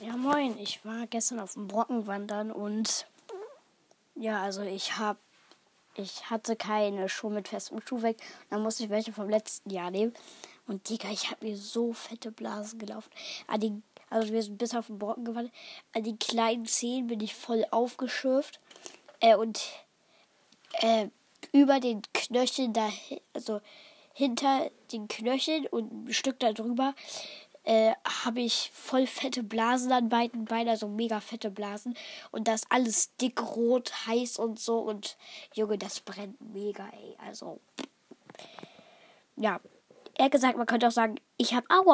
Ja, moin. Ich war gestern auf dem Brocken wandern und ja, also ich habe ich hatte keine Schuhe mit festem Schuh weg. Dann musste ich welche vom letzten Jahr nehmen. Und Digga, ich habe mir so fette Blasen gelaufen. Die, also wir sind bis auf den Brocken gewandert. An die kleinen Zehen bin ich voll aufgeschürft. Äh, und äh, über den Knöcheln da, also hinter den Knöcheln und ein Stück darüber äh, habe ich voll fette Blasen an beiden Beinen, also mega fette Blasen. Und das alles dick, rot, heiß und so. Und Junge, das brennt mega, ey. Also, ja. Er gesagt, man könnte auch sagen, ich habe Aua.